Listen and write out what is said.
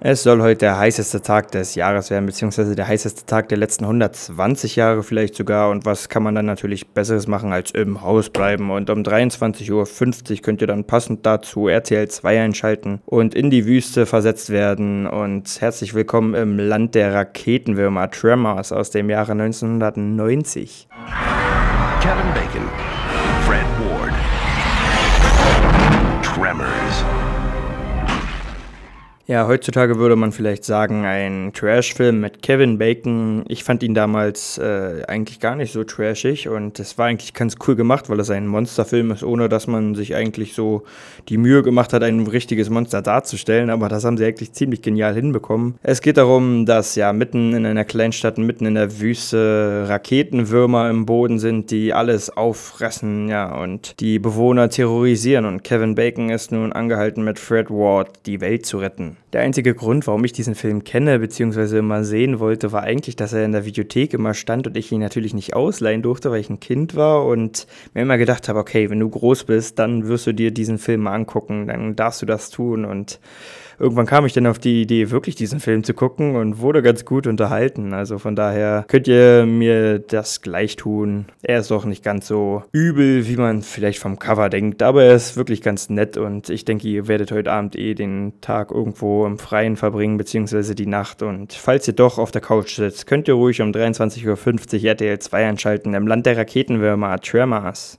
Es soll heute der heißeste Tag des Jahres werden, beziehungsweise der heißeste Tag der letzten 120 Jahre vielleicht sogar. Und was kann man dann natürlich Besseres machen als im Haus bleiben? Und um 23.50 Uhr könnt ihr dann passend dazu RTL 2 einschalten und in die Wüste versetzt werden. Und herzlich willkommen im Land der Raketenwürmer Tremors aus dem Jahre 1990. Kevin Bacon, Fred Ward, Ja, heutzutage würde man vielleicht sagen, ein Trash-Film mit Kevin Bacon. Ich fand ihn damals äh, eigentlich gar nicht so trashig und es war eigentlich ganz cool gemacht, weil es ein Monsterfilm ist, ohne dass man sich eigentlich so die Mühe gemacht hat, ein richtiges Monster darzustellen. Aber das haben sie eigentlich ziemlich genial hinbekommen. Es geht darum, dass ja mitten in einer Kleinstadt, mitten in der Wüste Raketenwürmer im Boden sind, die alles auffressen, ja, und die Bewohner terrorisieren. Und Kevin Bacon ist nun angehalten, mit Fred Ward die Welt zu retten. Der einzige Grund, warum ich diesen Film kenne bzw. immer sehen wollte, war eigentlich, dass er in der Videothek immer stand und ich ihn natürlich nicht ausleihen durfte, weil ich ein Kind war und mir immer gedacht habe, okay, wenn du groß bist, dann wirst du dir diesen Film mal angucken, dann darfst du das tun und irgendwann kam ich dann auf die Idee, wirklich diesen Film zu gucken und wurde ganz gut unterhalten. Also von daher könnt ihr mir das gleich tun. Er ist auch nicht ganz so übel, wie man vielleicht vom Cover denkt, aber er ist wirklich ganz nett und ich denke, ihr werdet heute Abend eh den Tag irgendwo im Freien verbringen, beziehungsweise die Nacht. Und falls ihr doch auf der Couch sitzt, könnt ihr ruhig um 23.50 Uhr RTL 2 einschalten im Land der Raketenwürmer Tremors.